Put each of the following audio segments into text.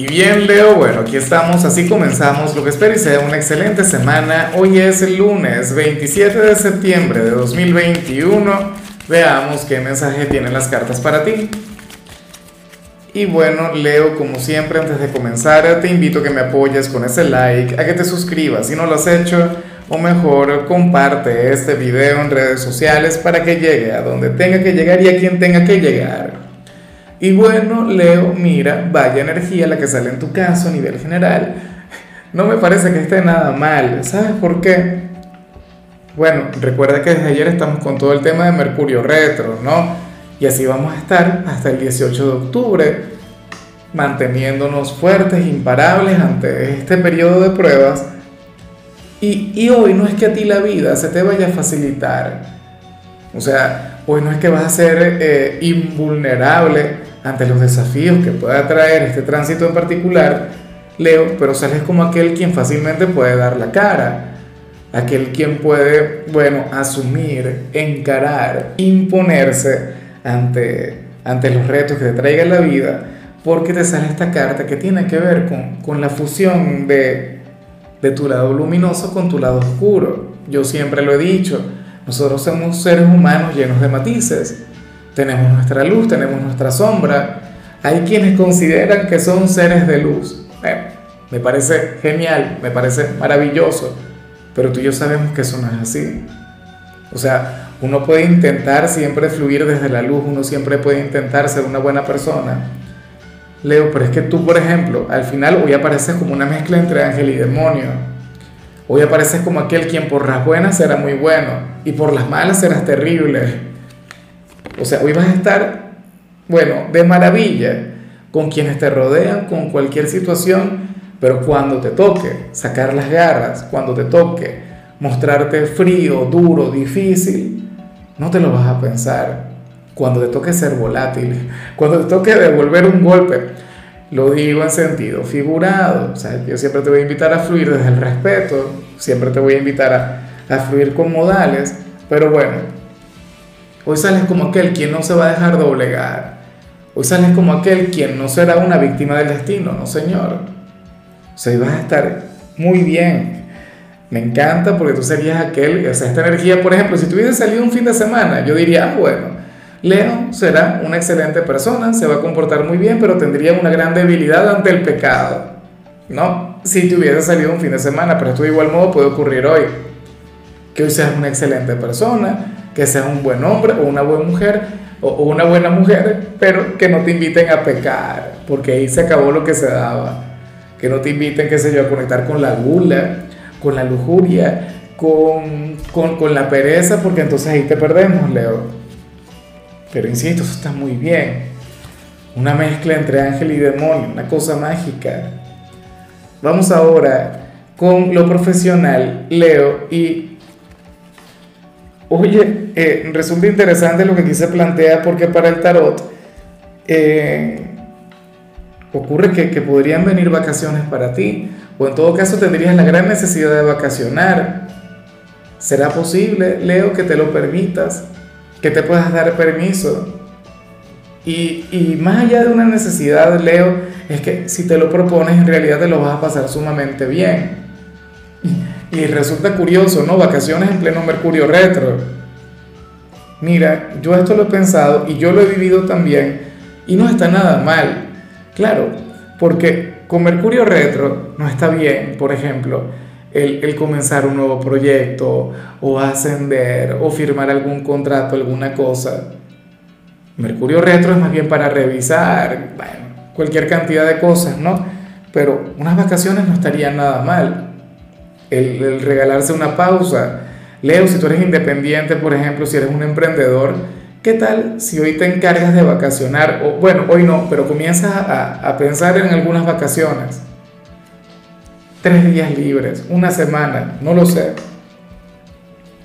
Y bien, Leo, bueno, aquí estamos, así comenzamos lo que espero y sea una excelente semana. Hoy es el lunes 27 de septiembre de 2021. Veamos qué mensaje tienen las cartas para ti. Y bueno, Leo, como siempre, antes de comenzar, te invito a que me apoyes con ese like, a que te suscribas si no lo has hecho, o mejor, comparte este video en redes sociales para que llegue a donde tenga que llegar y a quien tenga que llegar. Y bueno, Leo, mira, vaya energía la que sale en tu caso a nivel general. No me parece que esté nada mal. ¿Sabes por qué? Bueno, recuerda que desde ayer estamos con todo el tema de Mercurio retro, ¿no? Y así vamos a estar hasta el 18 de octubre, manteniéndonos fuertes, imparables ante este periodo de pruebas. Y, y hoy no es que a ti la vida se te vaya a facilitar. O sea, hoy no es que vas a ser eh, invulnerable ante los desafíos que pueda traer este tránsito en particular, Leo, pero sales como aquel quien fácilmente puede dar la cara, aquel quien puede, bueno, asumir, encarar, imponerse ante, ante los retos que te traiga la vida, porque te sale esta carta que tiene que ver con, con la fusión de, de tu lado luminoso con tu lado oscuro. Yo siempre lo he dicho, nosotros somos seres humanos llenos de matices tenemos nuestra luz, tenemos nuestra sombra. Hay quienes consideran que son seres de luz. me parece genial, me parece maravilloso, pero tú y yo sabemos que eso no es así. O sea, uno puede intentar siempre fluir desde la luz, uno siempre puede intentar ser una buena persona. Leo, pero es que tú, por ejemplo, al final hoy apareces como una mezcla entre ángel y demonio. Hoy apareces como aquel quien por las buenas será muy bueno y por las malas serás terrible. O sea, hoy vas a estar, bueno, de maravilla con quienes te rodean, con cualquier situación, pero cuando te toque sacar las garras, cuando te toque mostrarte frío, duro, difícil, no te lo vas a pensar. Cuando te toque ser volátil, cuando te toque devolver un golpe, lo digo en sentido figurado. O sea, yo siempre te voy a invitar a fluir desde el respeto, siempre te voy a invitar a, a fluir con modales, pero bueno, Hoy sales como aquel quien no se va a dejar doblegar. Hoy sales como aquel quien no será una víctima del destino, no señor. O sea, vas a estar muy bien. Me encanta porque tú serías aquel, o sea, esta energía, por ejemplo, si tú hubieses salido un fin de semana, yo diría, ah, bueno, Leo será una excelente persona, se va a comportar muy bien, pero tendría una gran debilidad ante el pecado. ¿No? Si te hubiese salido un fin de semana, pero esto de igual modo puede ocurrir hoy. Que hoy seas una excelente persona, que seas un buen hombre o una buena mujer o, una buena mujer, pero que no te inviten a pecar, porque ahí se acabó lo que se daba. Que no te inviten, qué sé yo, a conectar con la gula, con la lujuria, con, con, con la pereza, porque entonces ahí te perdemos, Leo. Pero insisto, eso está muy bien. Una mezcla entre ángel y demonio, una cosa mágica. Vamos ahora con lo profesional, Leo, y Oye, eh, resulta interesante lo que aquí se plantea porque para el tarot eh, ocurre que, podrían venir vacaciones para ti o en todo caso tendrías la gran necesidad de vacacionar. ¿Será posible, Leo, que te lo permitas? Que te puedas dar permiso. Y, y más allá de una necesidad, Leo, es que si te lo propones en realidad te lo vas a pasar sumamente bien. Y resulta curioso, ¿no? Vacaciones en pleno Mercurio retro. Mira, yo esto lo he pensado y yo lo he vivido también y no está nada mal. Claro, porque con Mercurio retro no está bien, por ejemplo, el, comenzar un nuevo proyecto o ascender o firmar algún contrato, alguna cosa. Mercurio retro es más bien para revisar, bueno, cualquier cantidad de cosas, ¿no? Pero unas vacaciones no estarían nada mal el, regalarse una pausa. Leo, si tú eres independiente, por ejemplo, si eres un emprendedor, ¿qué tal si hoy te encargas de vacacionar? O, bueno, hoy no, pero comienzas a, a pensar en algunas vacaciones. Tres días libres, una semana, no lo sé.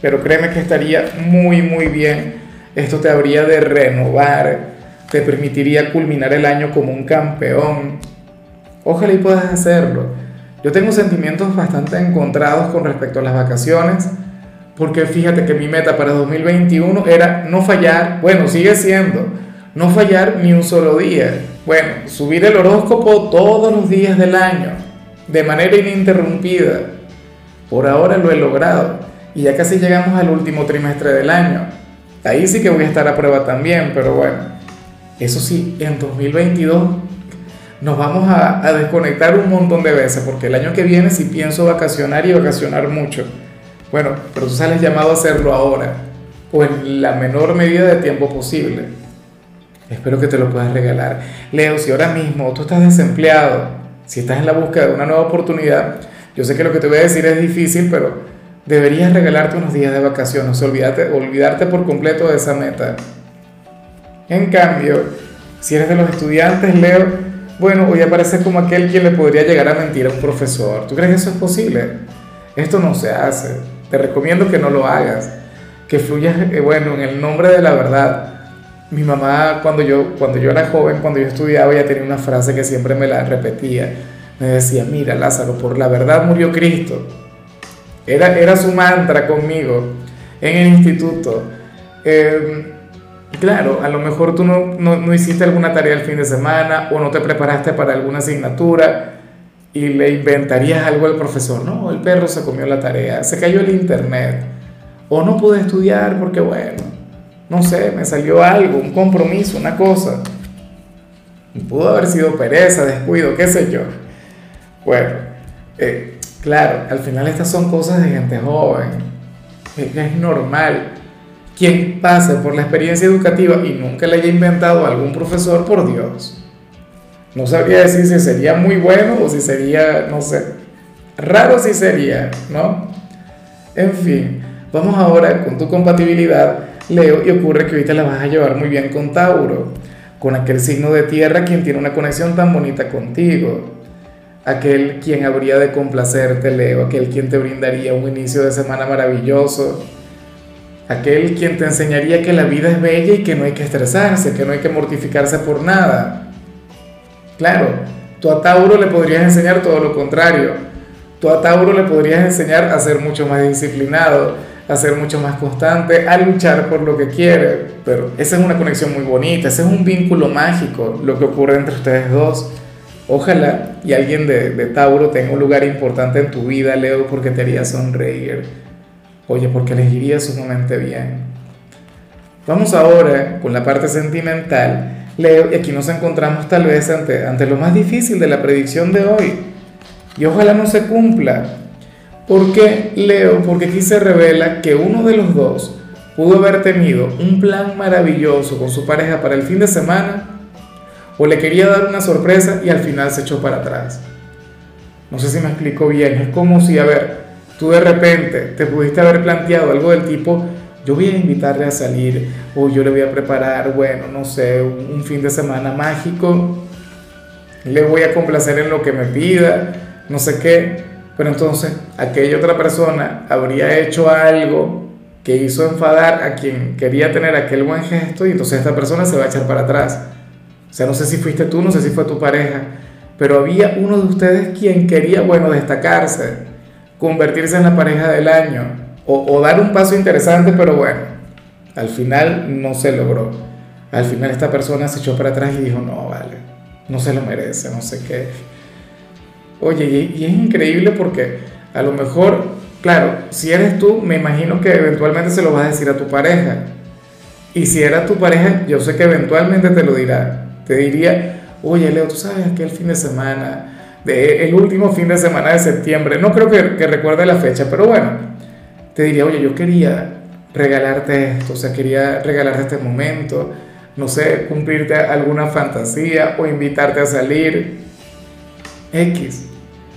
Pero créeme que estaría muy, muy bien. Esto te habría de renovar, te permitiría culminar el año como un campeón. Ojalá y puedas hacerlo. Yo tengo sentimientos bastante encontrados con respecto a las vacaciones, porque fíjate que mi meta para 2021 era no fallar, bueno, sigue siendo, no fallar ni un solo día. Bueno, subir el horóscopo todos los días del año, de manera ininterrumpida. Por ahora lo he logrado y ya casi llegamos al último trimestre del año. Ahí sí que voy a estar a prueba también, pero bueno, eso sí, en 2022 nos vamos a, desconectar un montón de veces, porque el año que viene sí pienso vacacionar y vacacionar mucho. Bueno, pero tú sales llamado a hacerlo ahora, o en la menor medida de tiempo posible. Espero que te lo puedas regalar. Leo, si ahora mismo tú estás desempleado, si estás en la búsqueda de una nueva oportunidad, yo sé que lo que te voy a decir es difícil, pero deberías regalarte unos días de vacaciones, olvidarte, olvidarte por completo de esa meta. En cambio, si eres de los estudiantes, Leo, bueno, hoy aparece como aquel quien le podría llegar a mentir a un profesor. ¿Tú crees que eso es posible? Esto no se hace. Te recomiendo que no lo hagas. Que fluyas, eh, bueno, en el nombre de la verdad. Mi mamá, cuando yo, cuando yo era joven, cuando yo estudiaba, ella tenía una frase que siempre me la repetía. Me decía, mira Lázaro, por la verdad murió Cristo. Era, era su mantra conmigo en el instituto. Eh, Claro, a lo mejor tú no, no, hiciste alguna tarea el fin de semana o no te preparaste para alguna asignatura y le inventarías algo al profesor. No, el perro se comió la tarea, se cayó el internet o no pude estudiar porque, bueno, no sé, me salió algo, un compromiso, una cosa. Pudo haber sido pereza, descuido, qué sé yo. Bueno, eh, claro, al final estas son cosas de gente joven. Es normal quien pase por la experiencia educativa y nunca le haya inventado a algún profesor, por Dios. No sabría decir si sería muy bueno o si sería, no sé, raro si sería, ¿no? En fin, vamos ahora con tu compatibilidad, Leo, y ocurre que ahorita la vas a llevar muy bien con Tauro, con aquel signo de tierra quien tiene una conexión tan bonita contigo, aquel quien habría de complacerte, Leo, aquel quien te brindaría un inicio de semana maravilloso aquel quien te enseñaría que la vida es bella y que no hay que estresarse, que no hay que mortificarse por nada. Claro, tú a Tauro le podrías enseñar todo lo contrario. Tú a Tauro le podrías enseñar a ser mucho más disciplinado, a ser mucho más constante, a luchar por lo que quiere. Pero esa es una conexión muy bonita, ese es un vínculo mágico, lo que ocurre entre ustedes dos. Ojalá y alguien de, de Tauro tenga un lugar importante en tu vida, Leo, porque te haría sonreír Oye, porque les iría sumamente bien. Vamos ahora con la parte sentimental. Leo, y aquí nos encontramos tal vez ante, ante lo más difícil de la predicción de hoy. Y ojalá no se cumpla. ¿Por qué, Leo? Porque aquí se revela que uno de los dos pudo haber tenido un plan maravilloso con su pareja para el fin de semana o le quería dar una sorpresa y al final se echó para atrás. No sé si me explico bien. Es como si, a ver, tú de repente te pudiste haber planteado algo del tipo, yo voy a invitarle a salir o yo le voy a preparar, bueno, no sé, un, fin de semana mágico, le voy a complacer en lo que me pida, no sé qué, pero entonces aquella otra persona habría hecho algo que hizo enfadar a quien quería tener aquel buen gesto y entonces esta persona se va a echar para atrás. O sea, no sé si fuiste tú, no sé si fue tu pareja, pero había uno de ustedes quien quería, bueno, destacarse convertirse en la pareja del año o, dar un paso interesante, pero bueno, al final no se logró. Al final esta persona se echó para atrás y dijo, no, vale, no se lo merece, no sé qué. Oye, y, es increíble porque a lo mejor, claro, si eres tú, me imagino que eventualmente se lo vas a decir a tu pareja. Y si era tu pareja, yo sé que eventualmente te lo dirá. Te diría, oye, Leo, tú sabes que el fin de semana de el último fin de semana de septiembre. No creo que, recuerde la fecha, pero bueno, te diría, oye, yo quería regalarte esto, o sea, quería regalarte este momento, no sé, cumplirte alguna fantasía o invitarte a salir, X.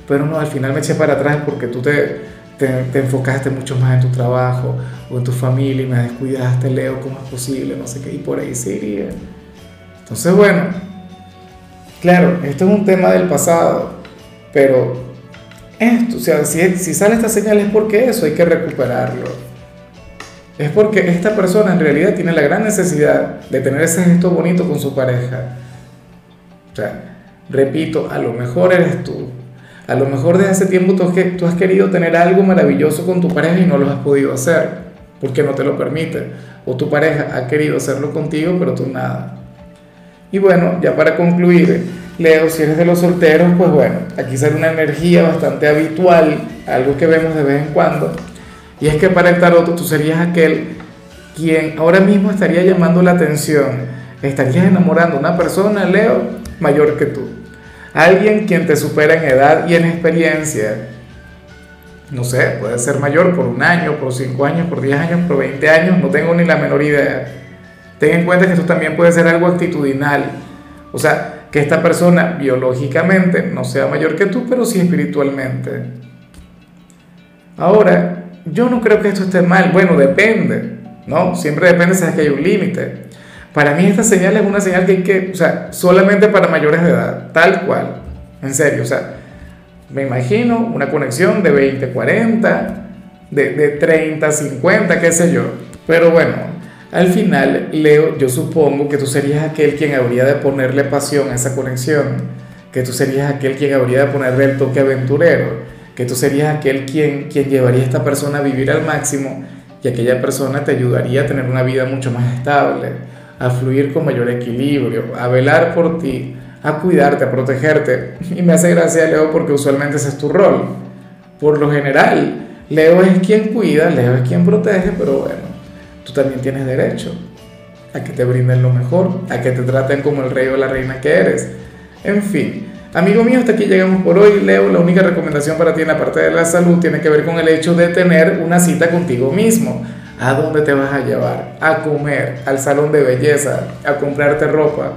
Pero no, al final me eché para atrás porque tú te, te, te enfocaste mucho más en tu trabajo o en tu familia y me descuidaste, Leo, como es posible, no sé qué, y por ahí se iría. Entonces, bueno, claro, esto es un tema del pasado, pero esto, o sea, si, sale esta señal es porque eso hay que recuperarlo. Es porque esta persona en realidad tiene la gran necesidad de tener ese gesto bonito con su pareja. O sea, repito, a lo mejor eres tú. A lo mejor desde hace tiempo tú has querido tener algo maravilloso con tu pareja y no lo has podido hacer porque no te lo permite. O tu pareja ha querido hacerlo contigo, pero tú nada. Y bueno, ya para concluir, Leo, si eres de los solteros, pues bueno, aquí sale una energía bastante habitual, algo que vemos de vez en cuando, y es que para el tarot tú serías aquel quien ahora mismo estaría llamando la atención, estarías enamorando a una persona, Leo, mayor que tú, alguien quien te supera en edad y en experiencia, no sé, puede ser mayor por un año, por cinco años, por diez años, por veinte años, no tengo ni la menor idea. Ten en cuenta que esto también puede ser algo actitudinal, o sea, que esta persona biológicamente no sea mayor que tú, pero sí espiritualmente. Ahora, yo no creo que esto esté mal, bueno, depende, ¿no? Siempre depende, sabes que hay un límite. Para mí esta señal es una señal que hay que, o sea, solamente para mayores de edad, tal cual, en serio, o sea, me imagino una conexión de 20, 40, de, de 30, 50, qué sé yo. Pero bueno, al final, Leo, yo supongo que tú serías aquel quien habría de ponerle pasión a esa conexión, que tú serías aquel quien habría de ponerle el toque aventurero, que tú serías aquel quien, quien llevaría a esta persona a vivir al máximo y aquella persona te ayudaría a tener una vida mucho más estable, a fluir con mayor equilibrio, a velar por ti, a cuidarte, a protegerte. Y me hace gracia, Leo, porque usualmente ese es tu rol. Por lo general, Leo es quien cuida, Leo es quien protege, pero bueno, tú también tienes derecho a que te brinden lo mejor, a que te traten como el rey o la reina que eres. En fin, amigo mío, hasta aquí llegamos por hoy. Leo, la única recomendación para ti en la parte de la salud tiene que ver con el hecho de tener una cita contigo mismo. ¿A dónde te vas a llevar? A comer, al salón de belleza, a comprarte ropa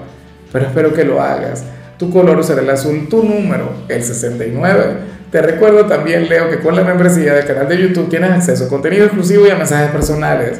pero espero que lo hagas. Tu color será el azul, tu número, el 69. Te recuerdo también, Leo, que con la membresía del canal de YouTube tienes acceso a contenido exclusivo y a mensajes personales.